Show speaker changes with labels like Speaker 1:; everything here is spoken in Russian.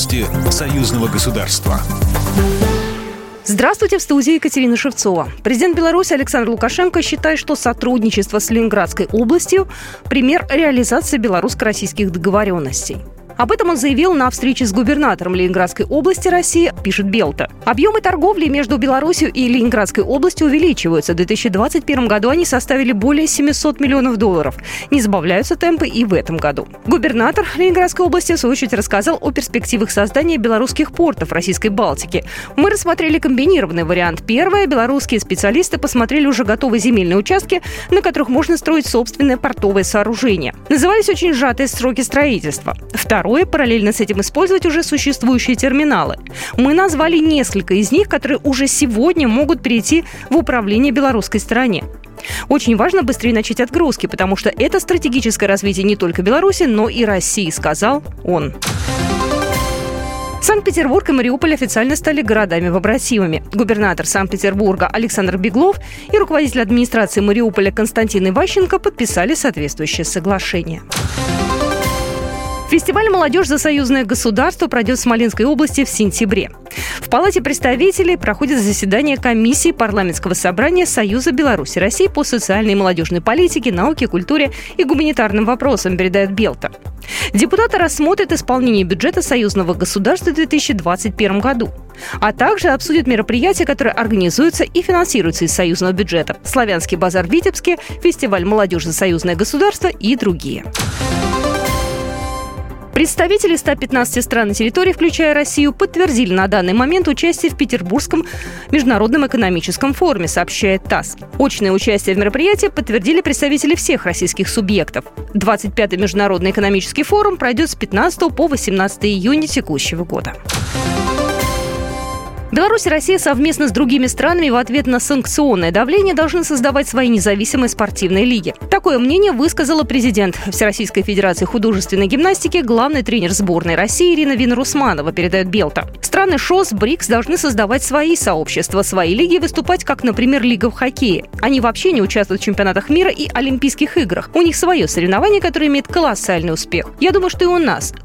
Speaker 1: Новости союзного государства.
Speaker 2: Здравствуйте, в студии Екатерина Шевцова. Президент Беларуси Александр Лукашенко считает, что сотрудничество с Ленинградской областью – пример реализации белорусско-российских договоренностей. Об этом он заявил на встрече с губернатором Ленинградской области России, пишет Белта. Объемы торговли между Беларусью и Ленинградской областью увеличиваются. В 2021 году они составили более 700 миллионов долларов. Не сбавляются темпы и в этом году. Губернатор Ленинградской области, в свою очередь, рассказал о перспективах создания белорусских портов Российской Балтики. Мы рассмотрели комбинированный вариант. Первое. Белорусские специалисты посмотрели уже готовые земельные участки, на которых можно строить собственное портовое сооружение. Назывались очень сжатые сроки строительства. Второе второе, параллельно с этим использовать уже существующие терминалы. Мы назвали несколько из них, которые уже сегодня могут перейти в управление белорусской стороне. Очень важно быстрее начать отгрузки, потому что это стратегическое развитие не только Беларуси, но и России, сказал он. Санкт-Петербург и Мариуполь официально стали городами-побратимами. Губернатор Санкт-Петербурга Александр Беглов и руководитель администрации Мариуполя Константин Иващенко подписали соответствующее соглашение. Фестиваль «Молодежь за союзное государство» пройдет в Смоленской области в сентябре. В Палате представителей проходит заседание комиссии парламентского собрания Союза Беларуси России по социальной и молодежной политике, науке, культуре и гуманитарным вопросам, передает Белта. Депутаты рассмотрят исполнение бюджета союзного государства в 2021 году, а также обсудят мероприятия, которые организуются и финансируются из союзного бюджета. Славянский базар в Витебске, фестиваль «Молодежь за союзное государство» и другие. Представители 115 стран и территорий, включая Россию, подтвердили на данный момент участие в Петербургском международном экономическом форуме, сообщает ТАСС. Очное участие в мероприятии подтвердили представители всех российских субъектов. 25-й международный экономический форум пройдет с 15 по 18 июня текущего года. Беларусь и Россия совместно с другими странами в ответ на санкционное давление должны создавать свои независимые спортивные лиги. Такое мнение высказала президент Всероссийской Федерации художественной гимнастики, главный тренер сборной России Ирина Винрусманова, передает Белта. Страны ШОС, БРИКС должны создавать свои сообщества, свои лиги и выступать, как, например, Лига в хоккее. Они вообще не участвуют в чемпионатах мира и Олимпийских играх. У них свое соревнование, которое имеет колоссальный успех. Я думаю, что и у нас